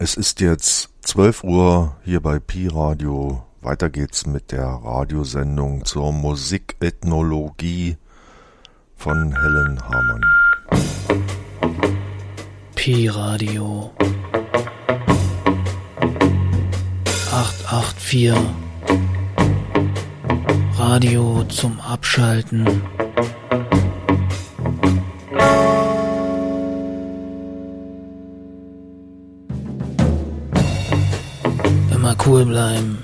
Es ist jetzt 12 Uhr hier bei Pi Radio. Weiter geht's mit der Radiosendung zur Musikethnologie von Helen Hamann. Pi Radio 884 Radio zum Abschalten. Cool bleiben.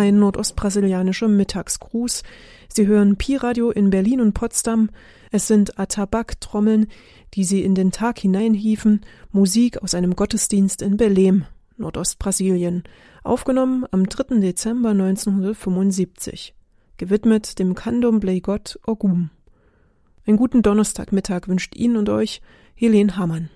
Ein nordostbrasilianischer Mittagsgruß. Sie hören Pi-Radio in Berlin und Potsdam. Es sind Atabak-Trommeln, die sie in den Tag hineinhieven, Musik aus einem Gottesdienst in Belém, Nordostbrasilien, aufgenommen am 3. Dezember 1975, gewidmet dem Candomblé Gott Ogum. Einen guten Donnerstagmittag wünscht Ihnen und euch Helene Hamann.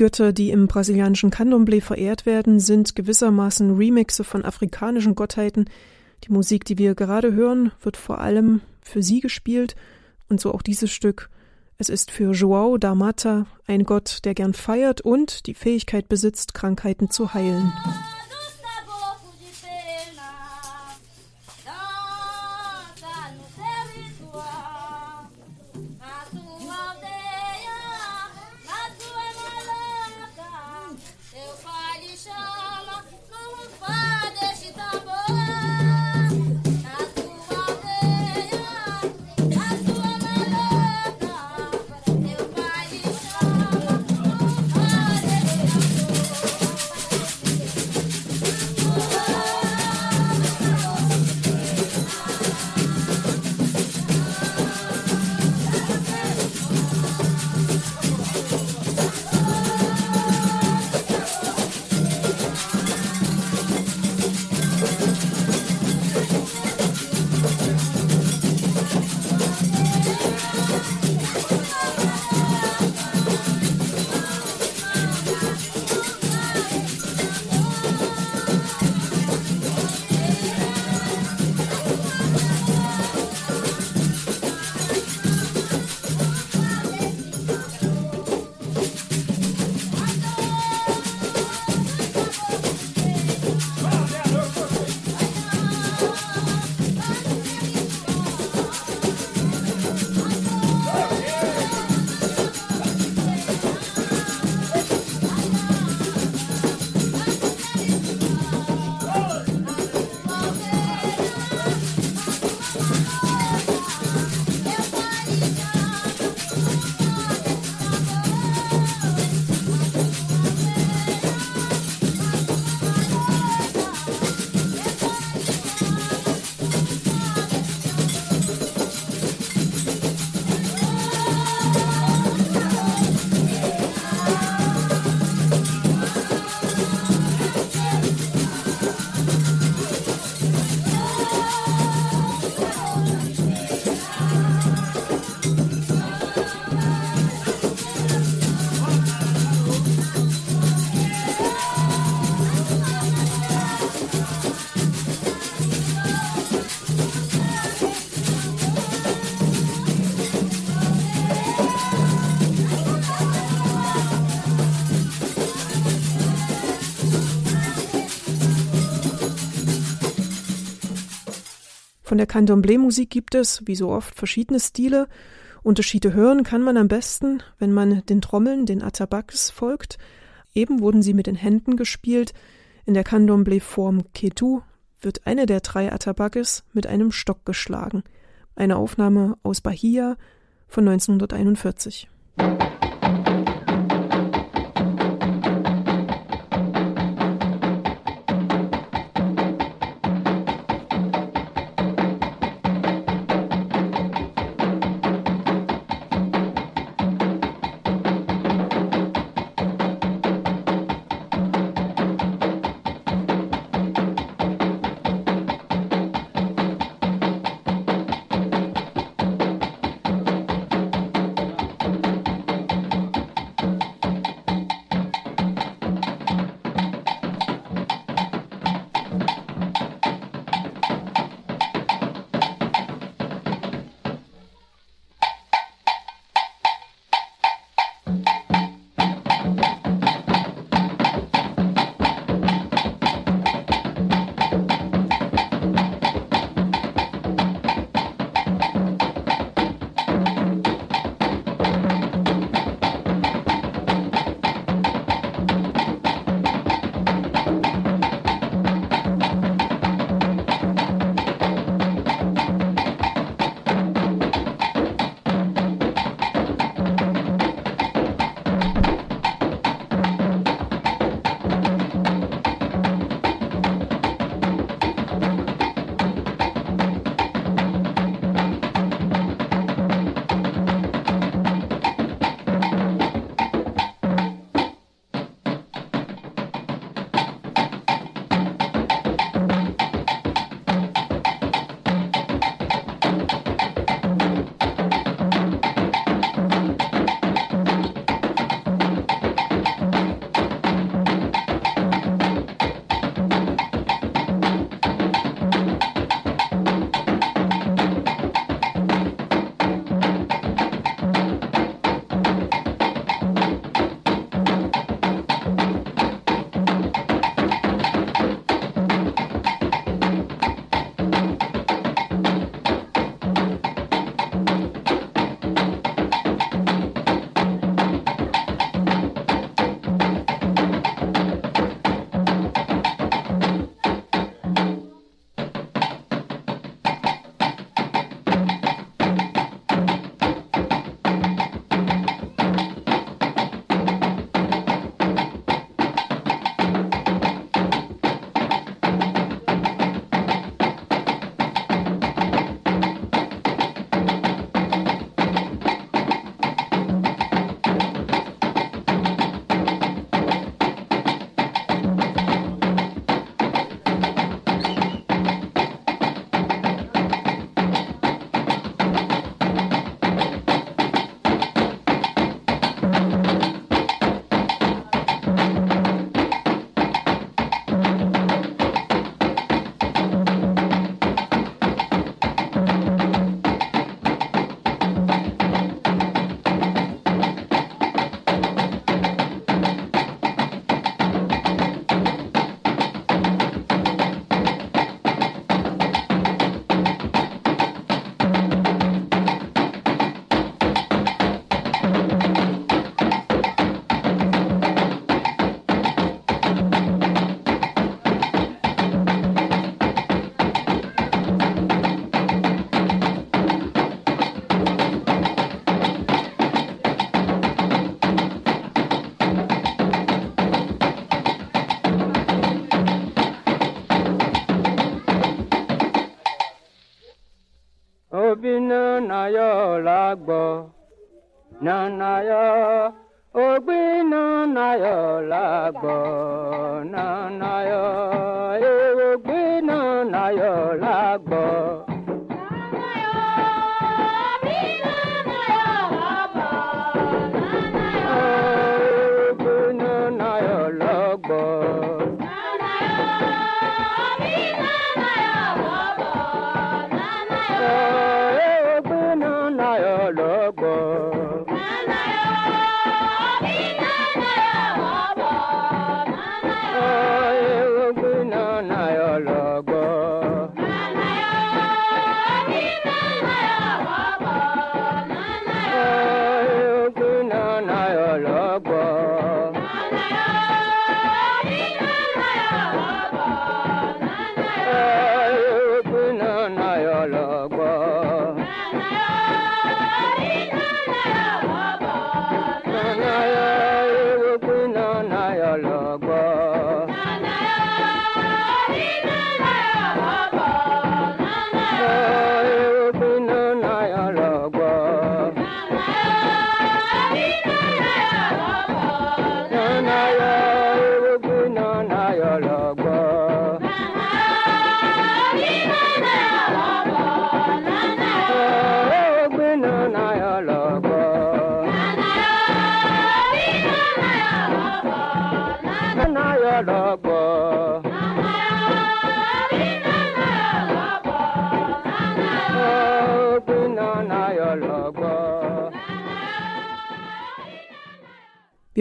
Götter, die im brasilianischen Candomblé verehrt werden, sind gewissermaßen Remixe von afrikanischen Gottheiten. Die Musik, die wir gerade hören, wird vor allem für sie gespielt und so auch dieses Stück. Es ist für João da Mata ein Gott, der gern feiert und die Fähigkeit besitzt, Krankheiten zu heilen. Von der Candomblé-Musik gibt es, wie so oft, verschiedene Stile. Unterschiede hören kann man am besten, wenn man den Trommeln, den Atabaks, folgt. Eben wurden sie mit den Händen gespielt. In der Candomblé-Form Ketu wird eine der drei Atabakes mit einem Stock geschlagen. Eine Aufnahme aus Bahia von 1941.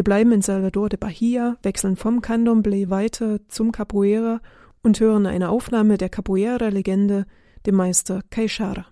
bleiben in Salvador de Bahia, wechseln vom Candomblé weiter zum Capoeira und hören eine Aufnahme der Capoeira-Legende, dem Meister Caixara.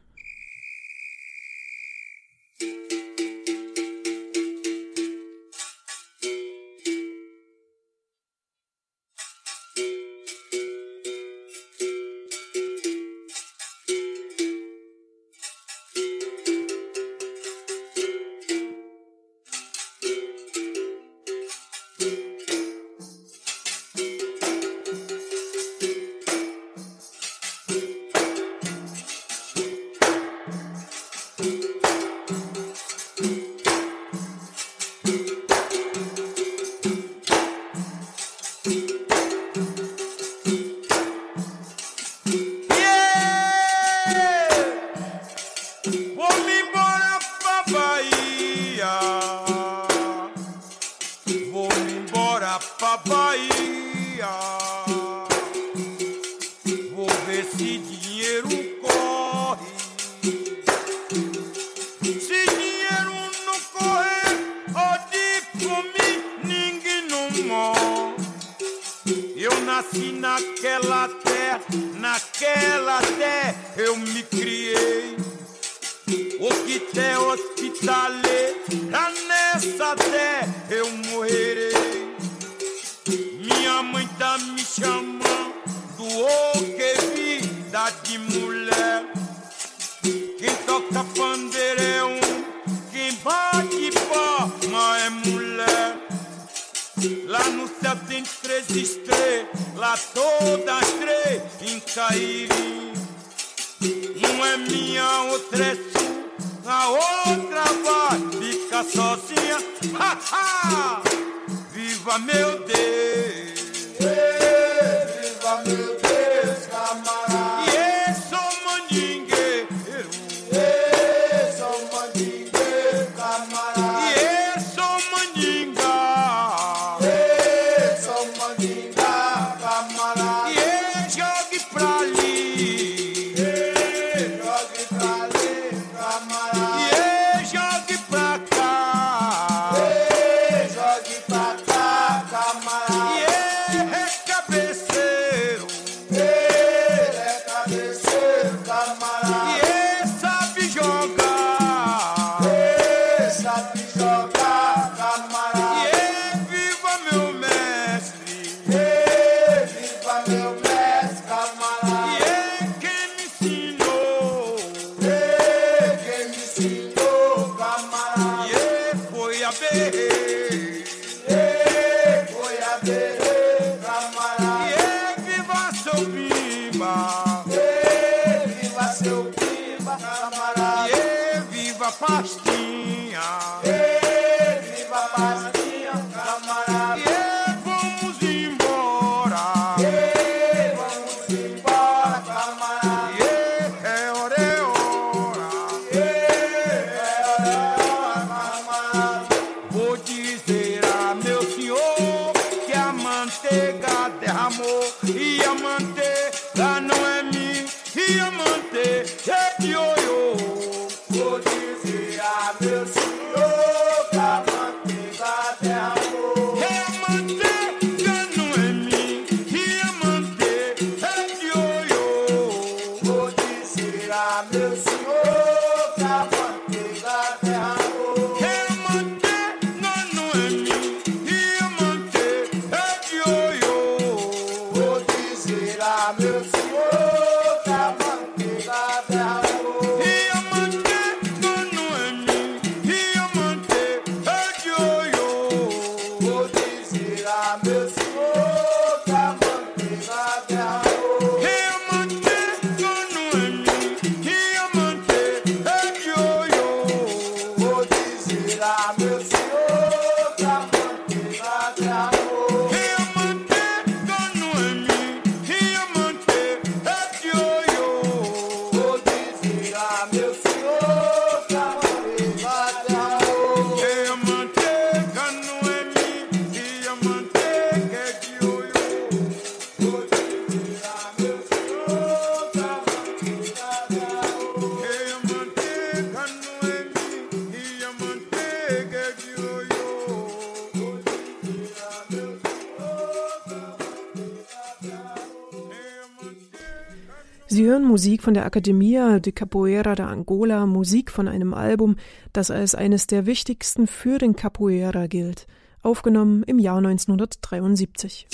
Von der Academia de Capoeira da Angola, Musik von einem Album, das als eines der wichtigsten für den Capoeira gilt, aufgenommen im Jahr 1973.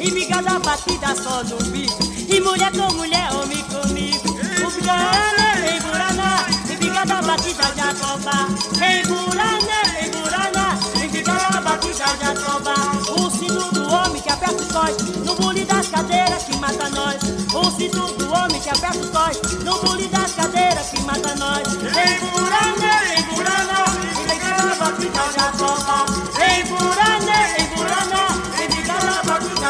E bigada batida só no bico. E mulher com mulher, homem comigo. O Burana, em Burana, em bigada batida já tropa. Em Burana, em Burana, em bigada batida já tropa. O cinto do homem que aperta os cós. No bule das cadeiras que mata nós. O cinto do homem que aperta os cós. No bule das cadeiras que mata nós. Em Burana, em Burana, em bigada batida já tropa. Em em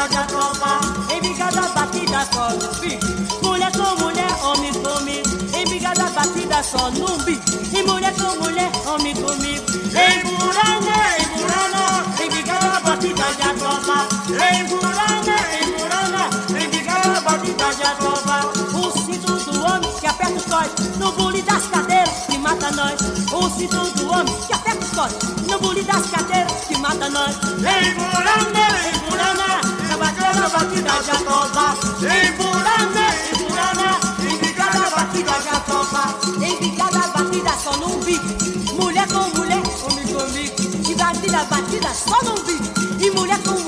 bigada batida já tropa. Em bigada batida só no bico. Mulher com mulher, homem comigo. Em bigada batida só no bico. E mulher com mulher, homem comigo. Em Burana, em Burana, em bigada batida já tropa. Em Burana, em Burana, em bigada batida já tropa. O cinto do homem que aperta os cós. No bule das cadeiras que mata nós. O cinto do homem que aperta os cós. No bule das cadeiras que mata nós. Em Burana, já tropa. Em Burana, em Burana, em bigada batida já tropa. Em bigada batida só num bico. Mulher com mulher, homem comigo. E batida batida só num bico. E mulher com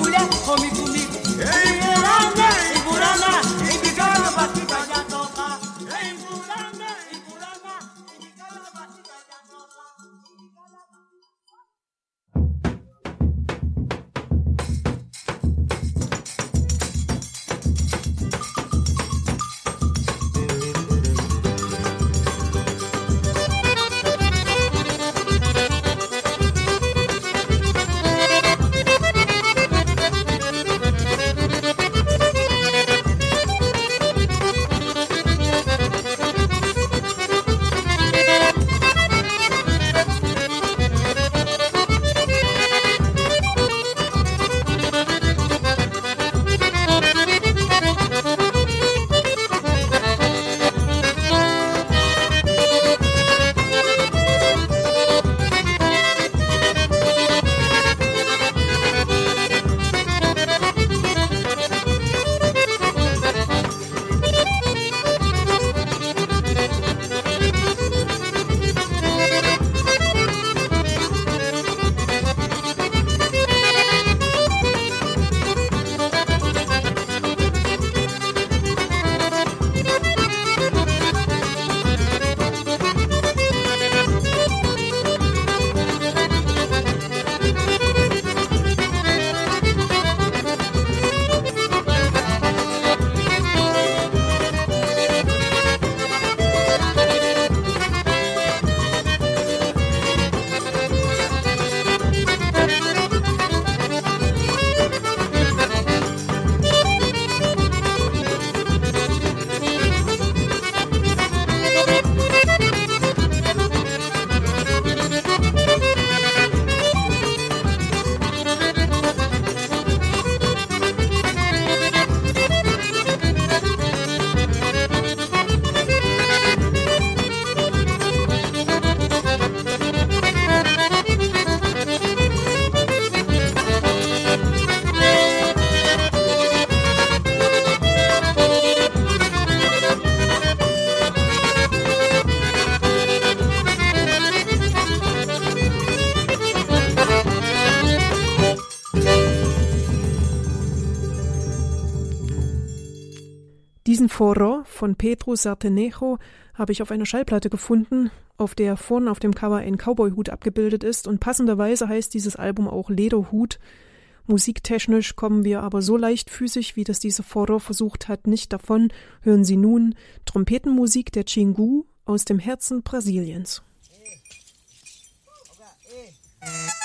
Foro von Pedro Sartenejo habe ich auf einer Schallplatte gefunden, auf der vorn auf dem Cover ein Cowboy-Hut abgebildet ist und passenderweise heißt dieses Album auch Lederhut. Musiktechnisch kommen wir aber so leichtfüßig, wie das diese Foro versucht hat, nicht davon. Hören Sie nun Trompetenmusik der Chingu aus dem Herzen Brasiliens. Inut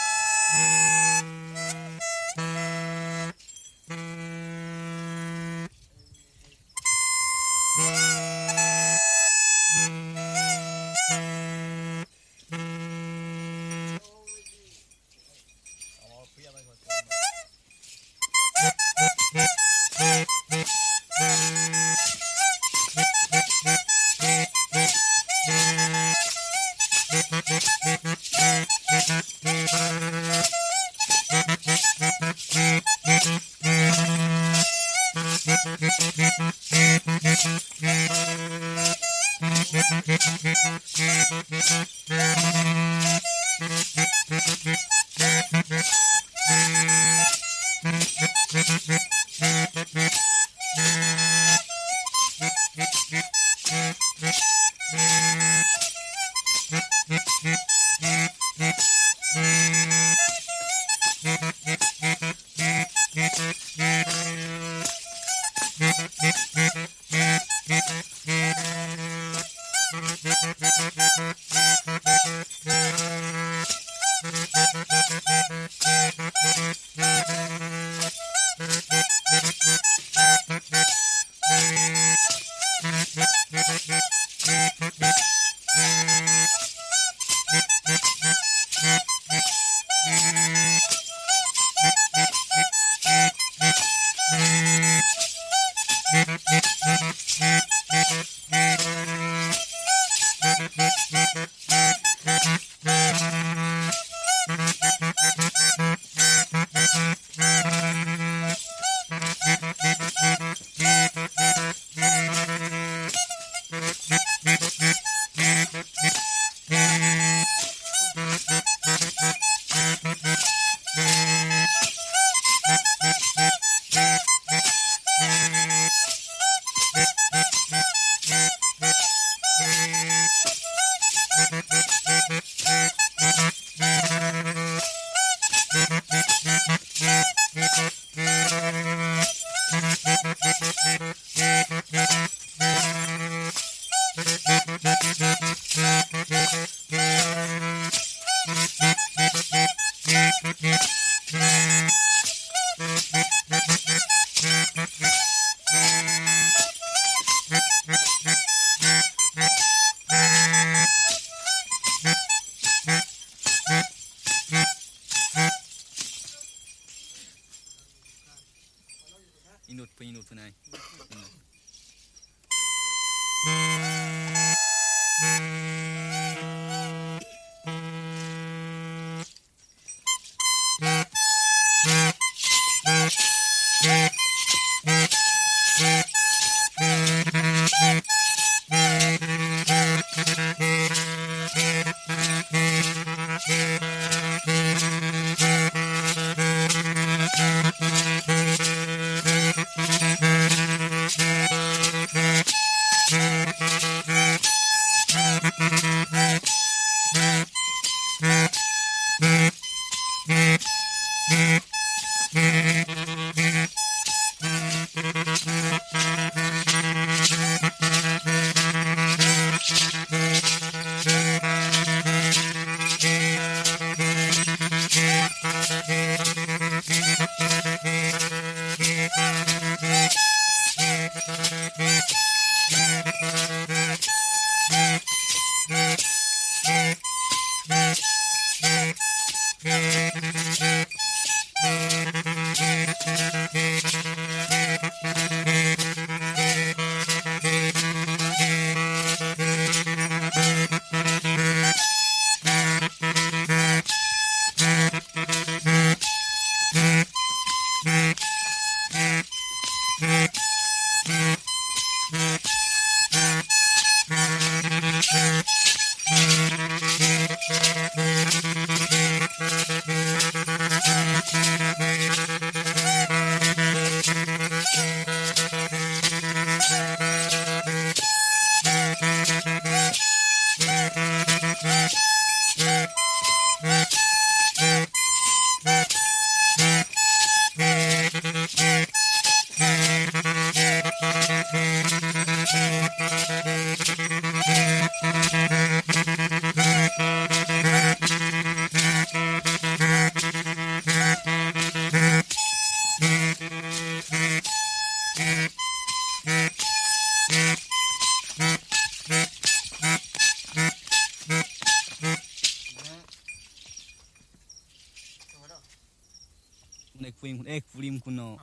ekfulim eh, kuno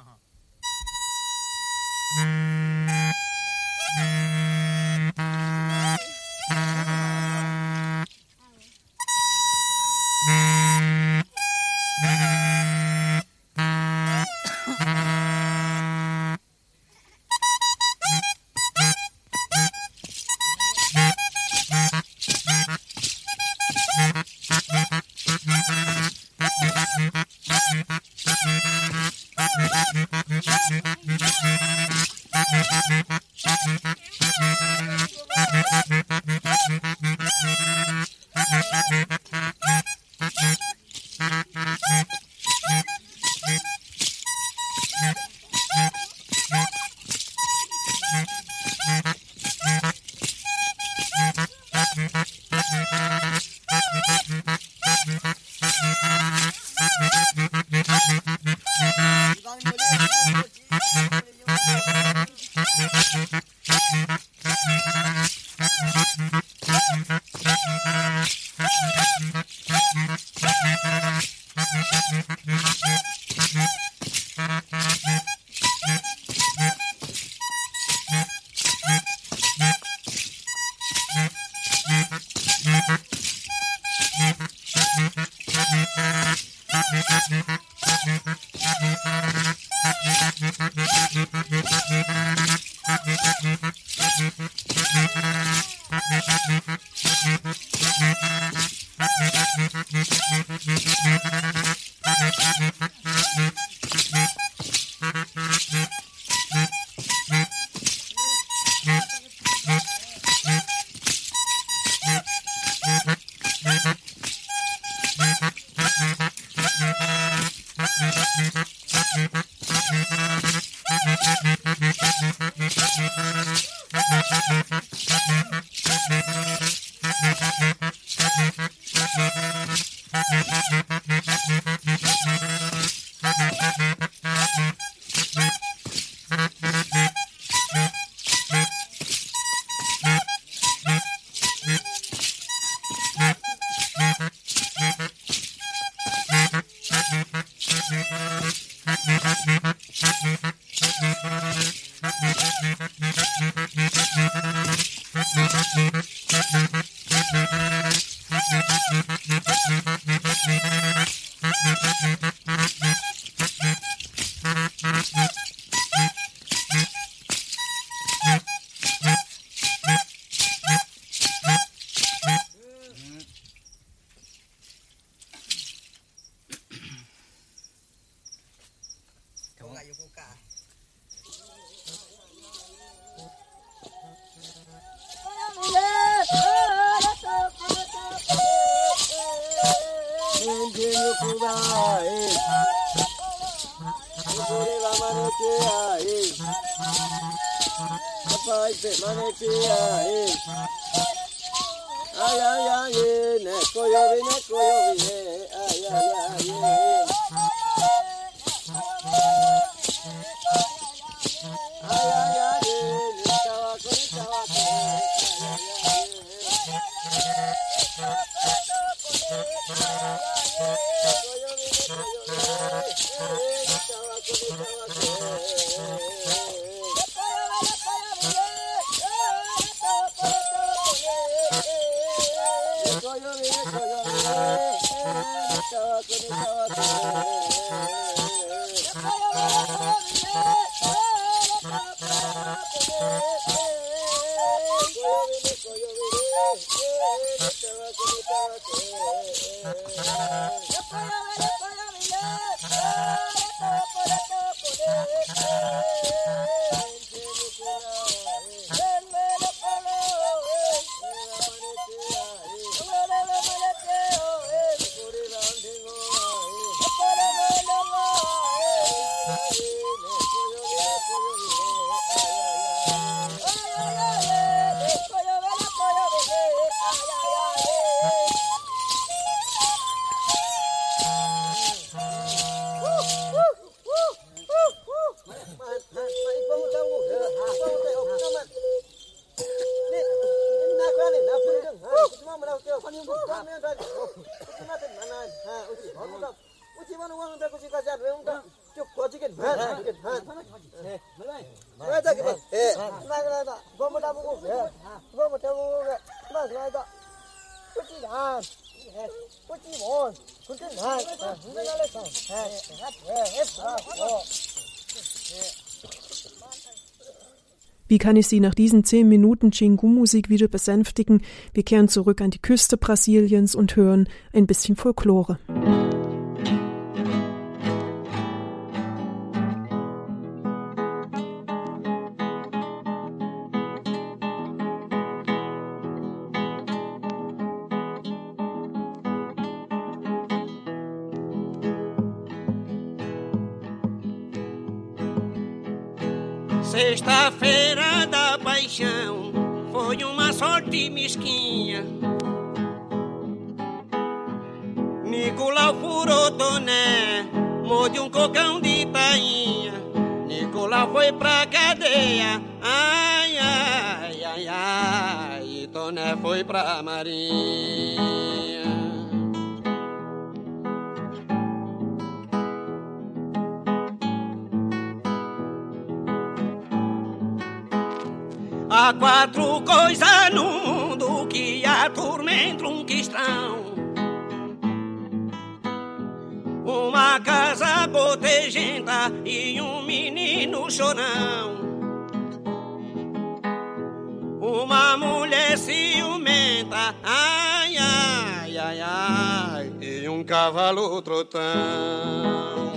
Mm-hmm. kann ich Sie nach diesen zehn Minuten Chingu-Musik wieder besänftigen? Wir kehren zurück an die Küste Brasiliens und hören ein bisschen Folklore. Sexta-feira paixão foi uma sorte mesquinha. Nicolau furou toné, morde um cocão de tainha. Nicolau foi pra cadeia, ai, ai, ai, ai. E Toné foi pra marinha. Quatro coisas no mundo que atormentam um cristão. Uma casa gotejenta e um menino chorão. Uma mulher ciumenta, ai, ai, ai, ai, e um cavalo trotão.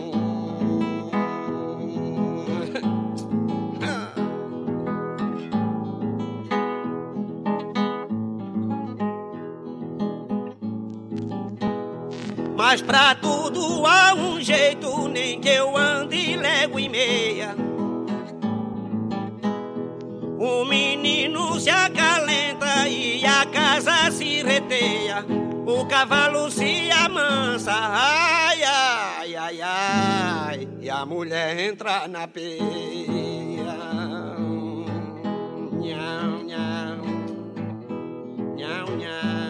Mas pra tudo há um jeito, nem que eu ande légua e meia. O menino se acalenta e a casa se reteia. O cavalo se amansa, ai, ai, ai, ai. E a mulher entra na peia. Nham, nham, nham, nham.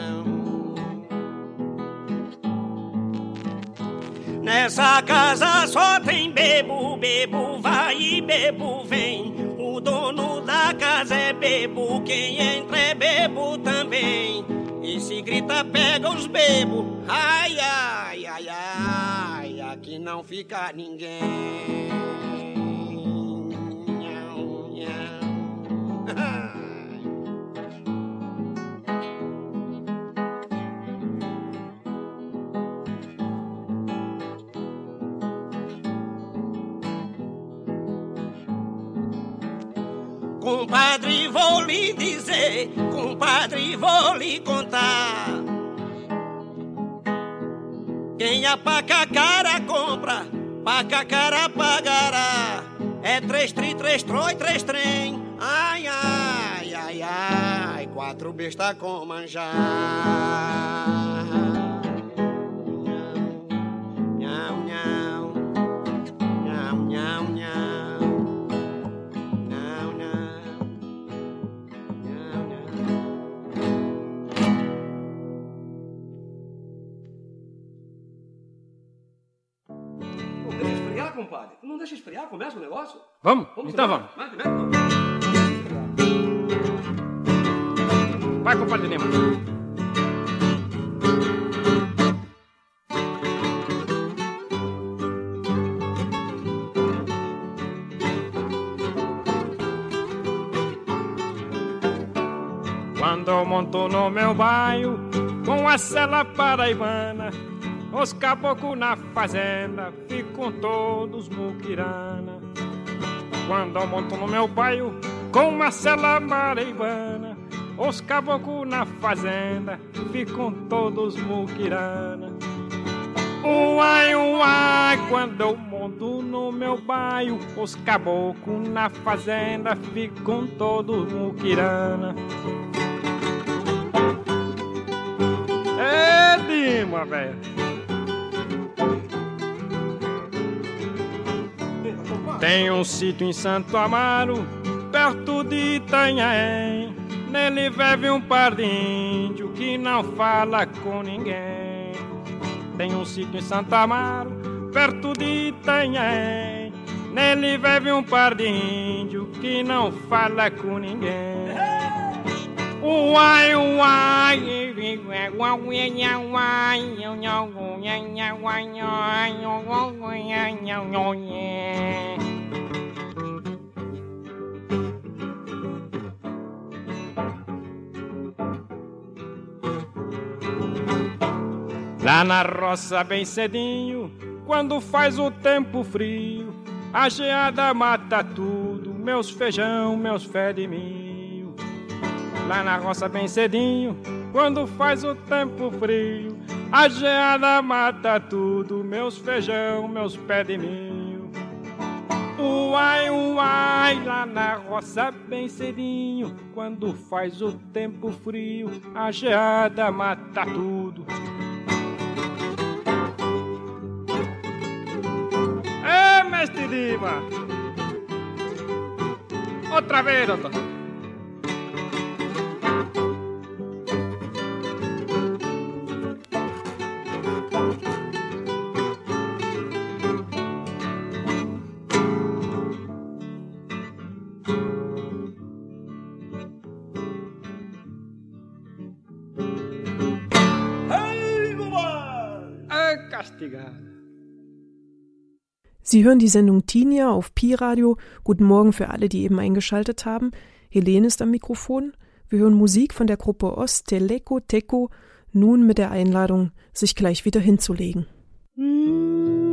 Nessa casa só tem bebo, bebo vai e bebo vem. O dono da casa é bebo, quem entra é bebo também. E se grita, pega os bebo. Ai, ai, ai, ai, aqui não fica ninguém. Compadre, vou lhe dizer, compadre, vou lhe contar. Quem a paca cara compra, paca cara pagará. É três tri, três troi, três trem. Ai, ai, ai, ai, quatro besta com manjar. Compadre. Tu não deixa esfriar, começa o negócio? Vamos? Vamos então vamos. Vai, vai. Vai, compadre Lima. Quando eu monto no meu bairro com a cela paraibana, os caboclos na fazenda ficam todos muquirana. Quando eu monto no meu bairro com uma cela paraibana, os caboclos na fazenda ficam todos muquirana. Uai, uai, quando eu monto no meu bairro, os caboclos na fazenda ficam todos muquirana. É, Dima, velho. Tem um sítio em Santo Amaro, perto de Itanhaém. Nele vive um par de índio que não fala com ninguém. tem um sítio em Santa Amaro, perto de Itanhaém. Nele vive um par de índio que não fala com ninguém. Uai, uai, Lá na roça bem cedinho, quando faz o tempo frio, a geada mata tudo, meus feijão, meus fé de milho. Lá na roça bem cedinho, quando faz o tempo frio, a geada mata tudo, meus feijão, meus pé de milho. Uai, uai, lá na roça bem cedinho, quando faz o tempo frio, a geada mata tudo. Este diva. Otra vez, doctor. Sie hören die Sendung Tinia auf Pi-Radio. Guten Morgen für alle, die eben eingeschaltet haben. Helene ist am Mikrofon. Wir hören Musik von der Gruppe Osteleko Teko, nun mit der Einladung, sich gleich wieder hinzulegen. Dorme,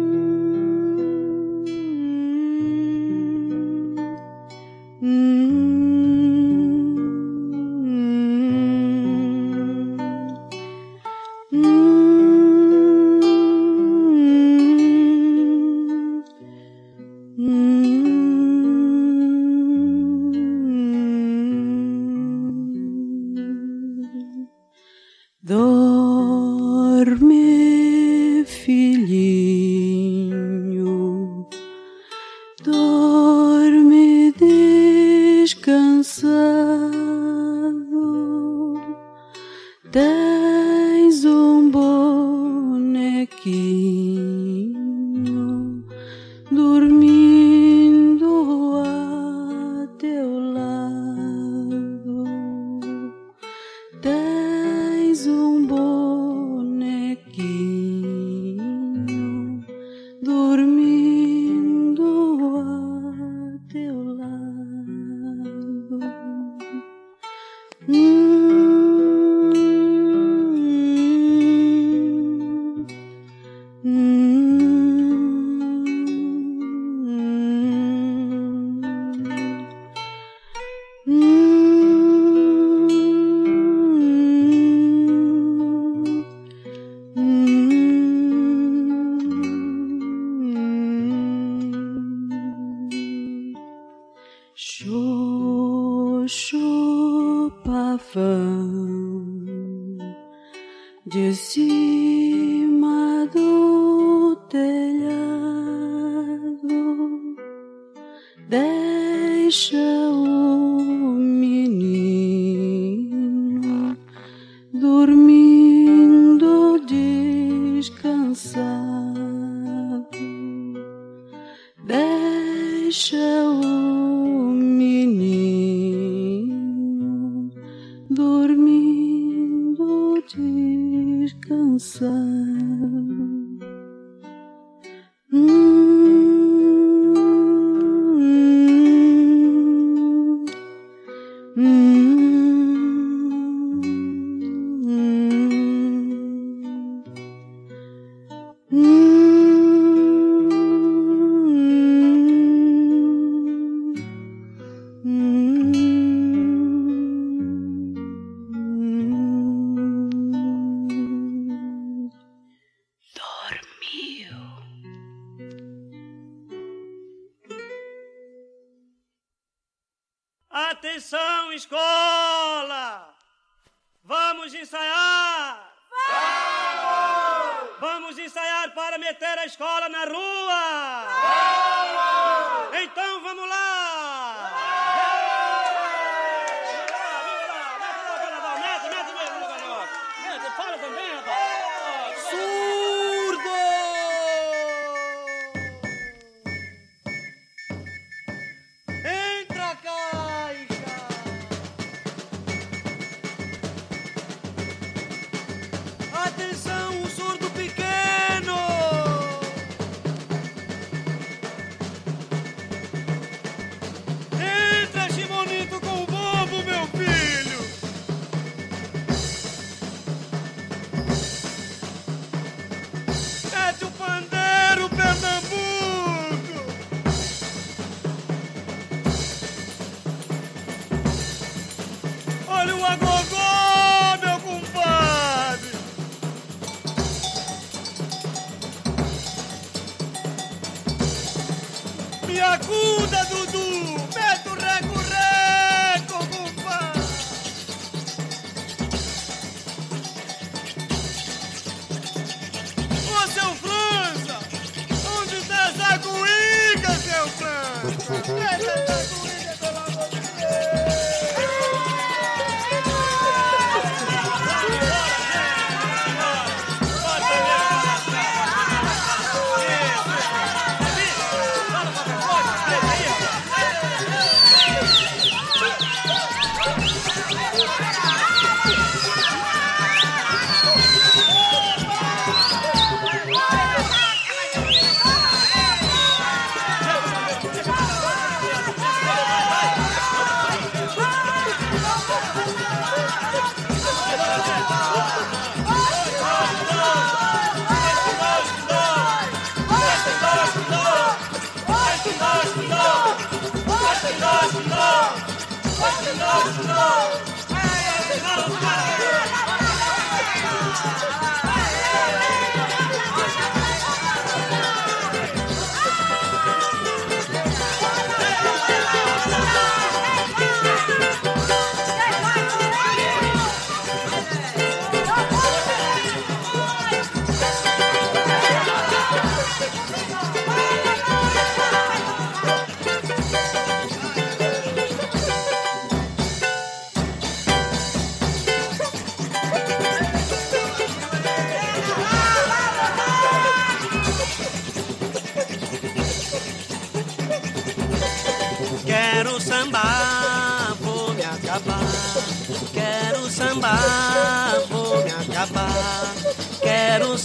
National!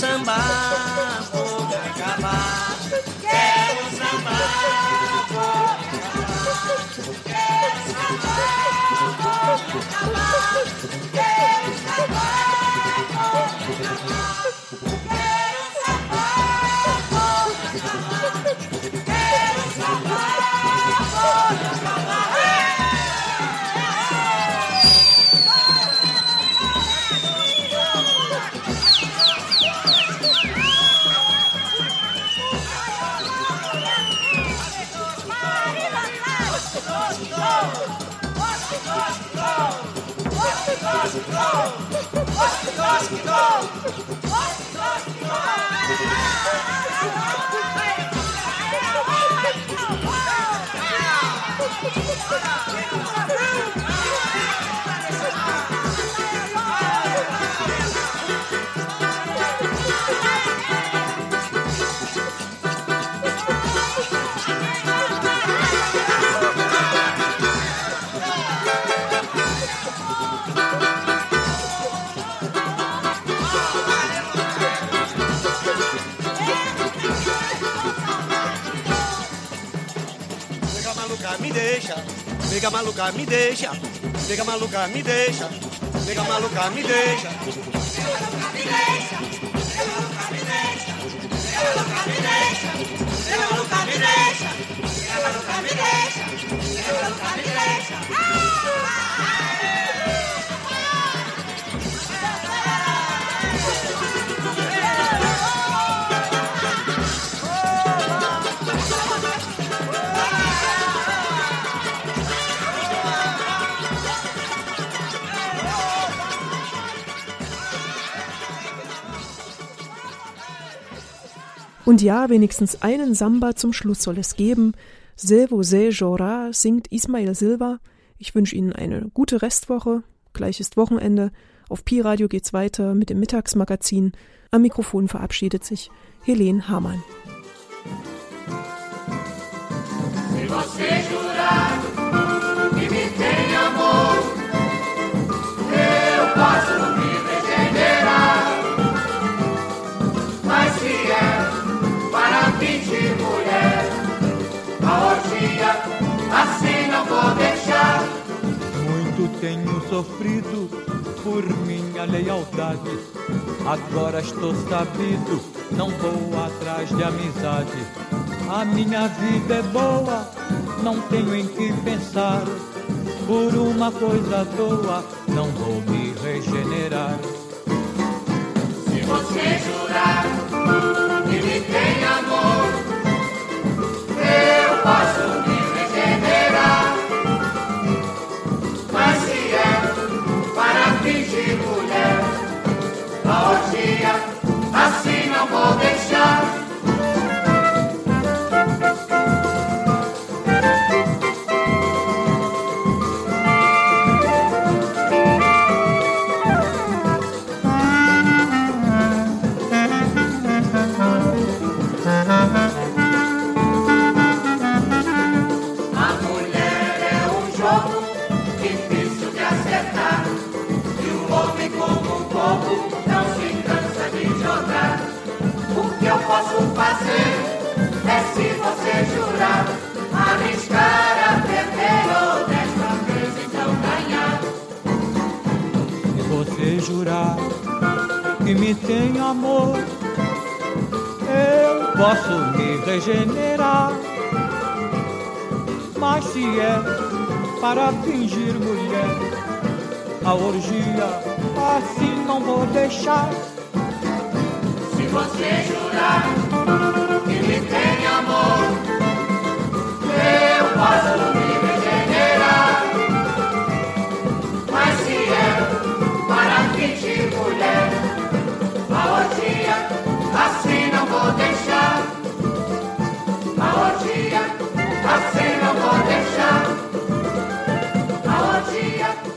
Sambar, vou me acabar. Quero sambar, vou me acabar. Quero sambar, vou me acabar. Nega maluca me deixa, nega maluca me deixa, nega maluca me deixa. Und ja, wenigstens einen Samba zum Schluss soll es geben. Silvo Se Jora singt Ismail Silva. Ich wünsche Ihnen eine gute Restwoche. Gleich ist Wochenende. Auf Pi Radio geht's weiter mit dem Mittagsmagazin. Am Mikrofon verabschiedet sich Helene Hamann. Sofrido por minha lealdade. Agora estou sabido, não vou atrás de amizade. A minha vida é boa, não tenho em que pensar. Por uma coisa à toa, não vou me regenerar. Se você jurar que me tem amor, eu posso regenerar. Navidad. jurar que me tem amor. Eu posso me regenerar, mas se é para fingir mulher, a orgia assim não vou deixar. Se você jurar que me tem amor, eu posso me regenerar. mulher. A assim não vou deixar. A assim não vou deixar. A.